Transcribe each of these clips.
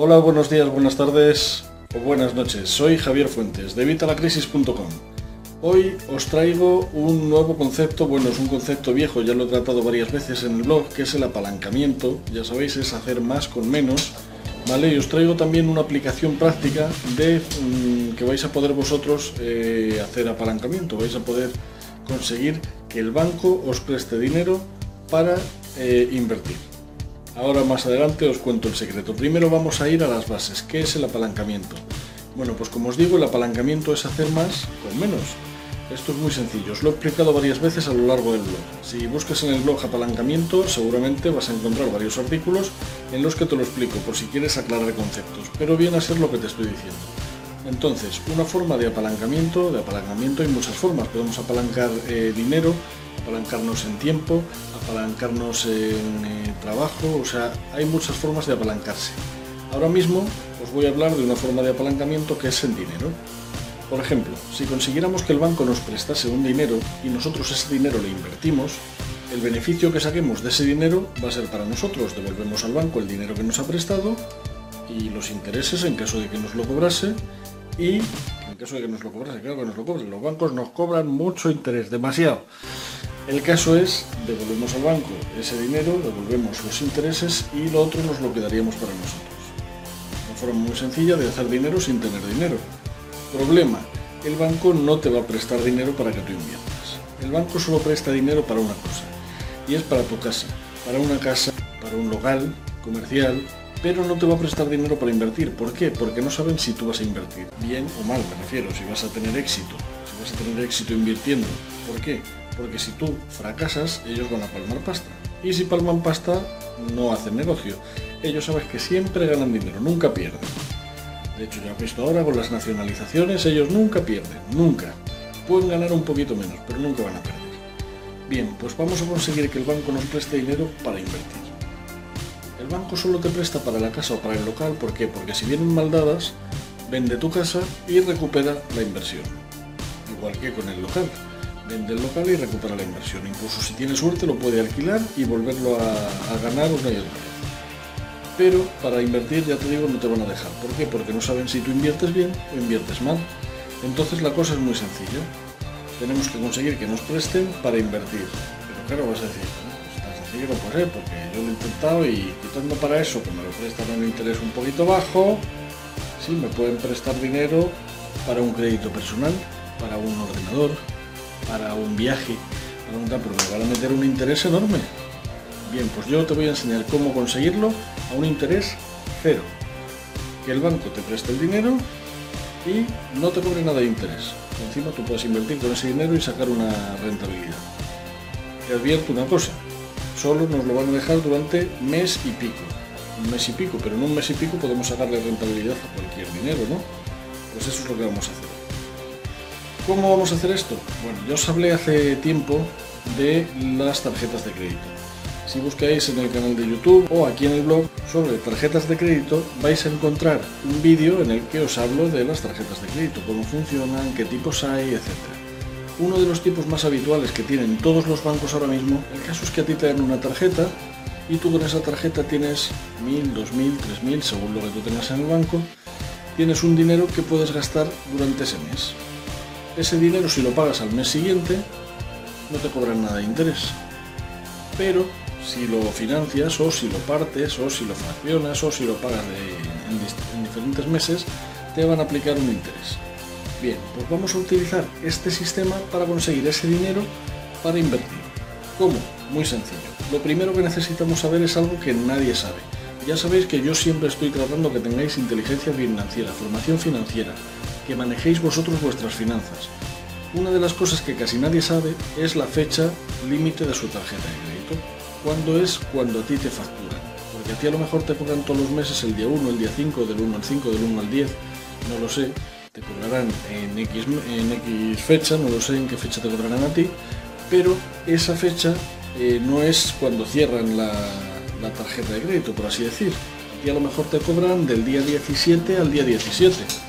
Hola, buenos días, buenas tardes o buenas noches. Soy Javier Fuentes de Vitalacrisis.com. Hoy os traigo un nuevo concepto, bueno, es un concepto viejo, ya lo he tratado varias veces en el blog, que es el apalancamiento. Ya sabéis, es hacer más con menos. ¿Vale? Y os traigo también una aplicación práctica de mm, que vais a poder vosotros eh, hacer apalancamiento. Vais a poder conseguir que el banco os preste dinero para eh, invertir. Ahora más adelante os cuento el secreto. Primero vamos a ir a las bases. ¿Qué es el apalancamiento? Bueno, pues como os digo, el apalancamiento es hacer más con menos. Esto es muy sencillo, os lo he explicado varias veces a lo largo del blog. Si buscas en el blog apalancamiento, seguramente vas a encontrar varios artículos en los que te lo explico, por si quieres aclarar conceptos, pero viene a ser lo que te estoy diciendo. Entonces, una forma de apalancamiento, de apalancamiento hay muchas formas. Podemos apalancar eh, dinero, apalancarnos en tiempo, apalancarnos en eh, trabajo, o sea, hay muchas formas de apalancarse. Ahora mismo os voy a hablar de una forma de apalancamiento que es en dinero. Por ejemplo, si consiguiéramos que el banco nos prestase un dinero y nosotros ese dinero le invertimos, el beneficio que saquemos de ese dinero va a ser para nosotros. Devolvemos al banco el dinero que nos ha prestado y los intereses en caso de que nos lo cobrase y en caso de que nos lo cobrase, claro que nos lo cobren. Los bancos nos cobran mucho interés, demasiado. El caso es, devolvemos al banco ese dinero, devolvemos los intereses y lo otro nos lo quedaríamos para nosotros. Una forma muy sencilla de hacer dinero sin tener dinero. Problema, el banco no te va a prestar dinero para que tú inviertas. El banco solo presta dinero para una cosa, y es para tu casa, para una casa, para un local comercial, pero no te va a prestar dinero para invertir. ¿Por qué? Porque no saben si tú vas a invertir, bien o mal, me refiero, si vas a tener éxito, si vas a tener éxito invirtiendo. ¿Por qué? Porque si tú fracasas, ellos van a palmar pasta. Y si palman pasta, no hacen negocio. Ellos sabes que siempre ganan dinero, nunca pierden. De hecho, ya he visto ahora con las nacionalizaciones, ellos nunca pierden, nunca. Pueden ganar un poquito menos, pero nunca van a perder. Bien, pues vamos a conseguir que el banco nos preste dinero para invertir. El banco solo te presta para la casa o para el local, ¿por qué? Porque si vienen mal dadas, vende tu casa y recupera la inversión. Igual que con el local vende el local y recupera la inversión. Incluso si tiene suerte lo puede alquilar y volverlo a, ganar una y otra. Pero para invertir, ya te digo, no te van a dejar. ¿Por qué? Porque no saben si tú inviertes bien o inviertes mal. Entonces la cosa es muy sencilla. Tenemos que conseguir que nos presten para invertir. Pero claro, vas a decir, pues tan sencillo no puede ser, porque yo lo he intentado y quitando para eso, que me lo prestan a un interés un poquito bajo, sí, me pueden prestar dinero para un crédito personal, para un ordenador, para un viaje, para un pero me van a meter un interés enorme. Bien, pues yo te voy a enseñar cómo conseguirlo a un interés cero. Que el banco te preste el dinero y no te cobre nada de interés. Encima tú puedes invertir con ese dinero y sacar una rentabilidad. Te advierto una cosa, solo nos lo van a dejar durante mes y pico. Un mes y pico, pero en un mes y pico podemos sacarle rentabilidad a cualquier dinero, ¿no? Pues eso es lo que vamos a hacer. ¿Cómo vamos a hacer esto? Bueno, yo os hablé hace tiempo de las tarjetas de crédito. Si buscáis en el canal de YouTube o aquí en el blog sobre tarjetas de crédito, vais a encontrar un vídeo en el que os hablo de las tarjetas de crédito, cómo funcionan, qué tipos hay, etc. Uno de los tipos más habituales que tienen todos los bancos ahora mismo, el caso es que a ti te dan una tarjeta y tú con esa tarjeta tienes 1000, 2000, 3000, según lo que tú tengas en el banco, tienes un dinero que puedes gastar durante ese mes ese dinero si lo pagas al mes siguiente no te cobran nada de interés. Pero si lo financias o si lo partes o si lo fraccionas o si lo pagas en, diferentes meses, te van a aplicar un interés. Bien, pues vamos a utilizar este sistema para conseguir ese dinero para invertir. ¿Cómo? Muy sencillo. Lo primero que necesitamos saber es algo que nadie sabe. Ya sabéis que yo siempre estoy tratando que tengáis inteligencia financiera, formación financiera, que manejéis vosotros vuestras finanzas. Una de las cosas que casi nadie sabe es la fecha límite de su tarjeta de crédito. ¿Cuándo es cuando a ti te facturan? Porque a ti a lo mejor te cobran todos los meses el día 1, el día 5, del 1 al 5, del 1 al 10, no lo sé. Te cobrarán en X, en X fecha, no lo sé en qué fecha te cobrarán a ti, pero esa fecha eh, no es cuando cierran la, la tarjeta de crédito, por así decir. Y a lo mejor te cobran del día 17 al día 17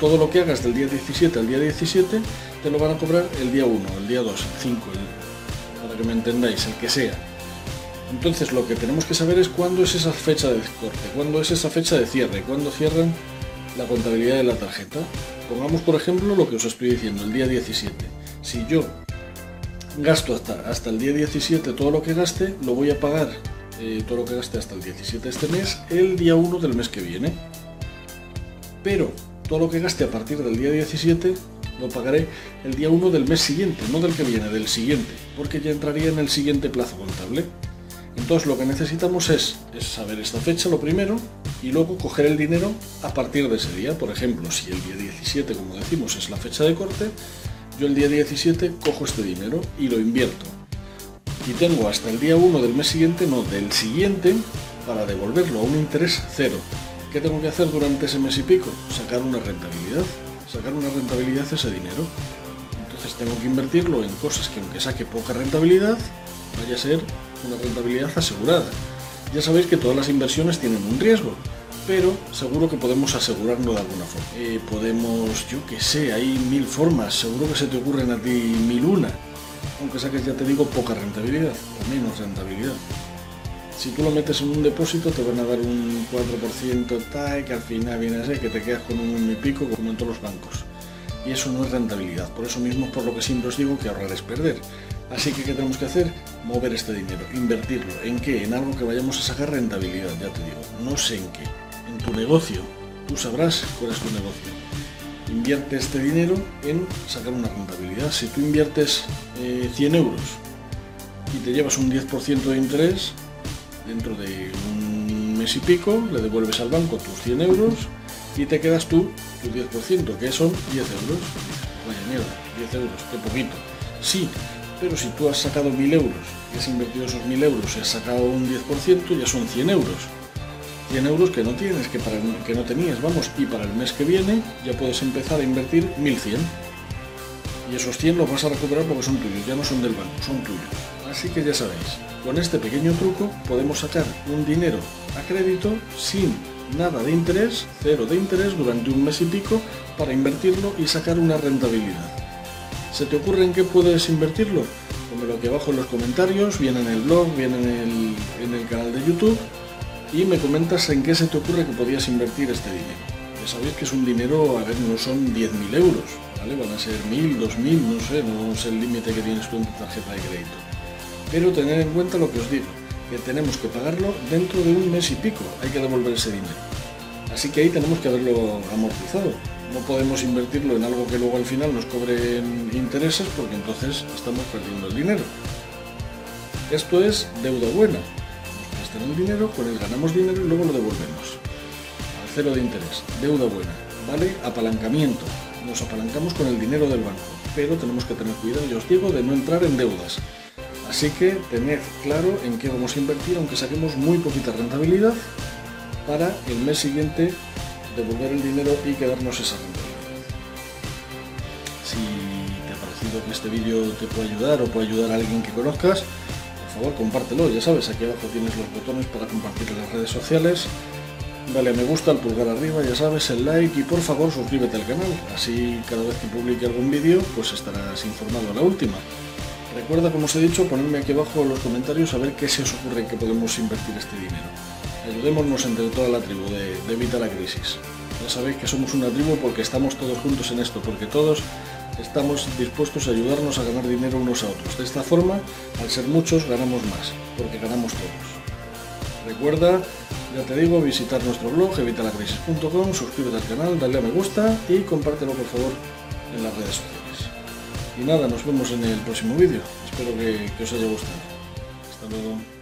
todo lo que hagas del día 17 al día 17 te lo van a cobrar el día 1, el día 2, el 5, para que me entendáis, el que sea. Entonces lo que tenemos que saber es cuándo es esa fecha de corte, cuándo es esa fecha de cierre, cuándo cierran la contabilidad de la tarjeta. Pongamos por ejemplo lo que os estoy diciendo, el día 17. Si yo gasto hasta, hasta el día 17 todo lo que gaste, lo voy a pagar eh, todo lo que gaste hasta el 17 de este mes, el día 1 del mes que viene. Pero todo lo que gaste a partir del día 17 lo pagaré el día 1 del mes siguiente, no del que viene, del siguiente, porque ya entraría en el siguiente plazo contable. Entonces lo que necesitamos es, saber esta fecha lo primero y luego coger el dinero a partir de ese día. Por ejemplo, si el día 17, como decimos, es la fecha de corte, yo el día 17 cojo este dinero y lo invierto. Y tengo hasta el día 1 del mes siguiente, no, del siguiente, para devolverlo a un interés cero. ¿Qué tengo que hacer durante ese mes y pico? Sacar una rentabilidad. Sacar una rentabilidad ese dinero. Entonces tengo que invertirlo en cosas que aunque saque poca rentabilidad, vaya a ser una rentabilidad asegurada. Ya sabéis que todas las inversiones tienen un riesgo, pero seguro que podemos asegurarlo de alguna forma. Eh, podemos, yo que sé, hay mil formas, seguro que se te ocurren a ti mil una, aunque saques, ya te digo, poca rentabilidad o menos rentabilidad. Si tú lo metes en un depósito te van a dar un 4% tal, que al final viene a ser que te quedas con un y pico como en todos los bancos. Y eso no es rentabilidad, por eso mismo es por lo que siempre os digo que ahorrar es perder. Así que, ¿qué tenemos que hacer? Mover este dinero, invertirlo. ¿En qué? En algo que vayamos a sacar rentabilidad, ya te digo. No sé en qué. En tu negocio. Tú sabrás cuál es tu negocio. Invierte este dinero en sacar una rentabilidad. Si tú inviertes 100 eh, euros y te llevas un 10% de interés, dentro de un mes y pico le devuelves al banco tus 100 euros y te quedas tú tu 10%, que son 10 euros. Vaya mierda, 10 euros, qué poquito. Sí, pero si tú has sacado 1000 euros y has invertido esos 1000 euros y has sacado un 10%, ya son 100 euros. 100 euros que no tienes, que, para que no tenías, vamos, y para el mes que viene ya puedes empezar a invertir 1100. Y esos 100 los vas a recuperar porque son tuyos, ya no son del banco, son tuyos. Así que ya sabéis, con este pequeño truco podemos sacar un dinero a crédito sin nada de interés, cero de interés durante un mes y pico para invertirlo y sacar una rentabilidad. ¿Se te ocurre en qué puedes invertirlo? lo aquí abajo en los comentarios, viene en el blog, viene en el, canal de YouTube y me comentas en qué se te ocurre que podías invertir este dinero. Ya sabéis que es un dinero, a ver, no son 10.000 euros, ¿vale? Van a ser 1.000, 2.000, no sé, no es el límite que tienes tú en tu tarjeta de crédito. Pero tener en cuenta lo que os digo, que tenemos que pagarlo dentro de un mes y pico, hay que devolver ese dinero. Así que ahí tenemos que haberlo amortizado no podemos invertirlo en algo que luego al final nos cobre intereses porque entonces estamos perdiendo el dinero. Esto es deuda buena. Prestan el dinero, con él ganamos dinero y luego lo devolvemos. Al cero de interés. Deuda buena. ¿Vale? Apalancamiento. Nos apalancamos con el dinero del banco. Pero tenemos que tener cuidado, yo os digo, de no entrar en deudas. Así que tened claro en qué vamos a invertir, aunque saquemos muy poquita rentabilidad, para el mes siguiente devolver el dinero y quedarnos esa rentabilidad. Si te ha parecido que este vídeo te puede ayudar o puede ayudar a alguien que conozcas, por favor compártelo, ya sabes, aquí abajo tienes los botones para compartir en las redes sociales. Dale a me gusta, al pulgar arriba, ya sabes, el like y por favor suscríbete al canal, así cada vez que publique algún vídeo pues estarás informado a la última. Recuerda, como os he dicho, ponerme aquí abajo en los comentarios a ver qué se os ocurre que podemos invertir este dinero. Ayudémonos entre toda la tribu de, Evita la Crisis. Ya sabéis que somos una tribu porque estamos todos juntos en esto, porque todos estamos dispuestos a ayudarnos a ganar dinero unos a otros. De esta forma, al ser muchos, ganamos más, porque ganamos todos. Recuerda, ya te digo, visitar nuestro blog evitalacrisis.com, suscríbete al canal, dale a me gusta y compártelo por favor en las redes sociales. Y nada, nos vemos en el próximo vídeo. Espero que, os haya gustado. Hasta luego.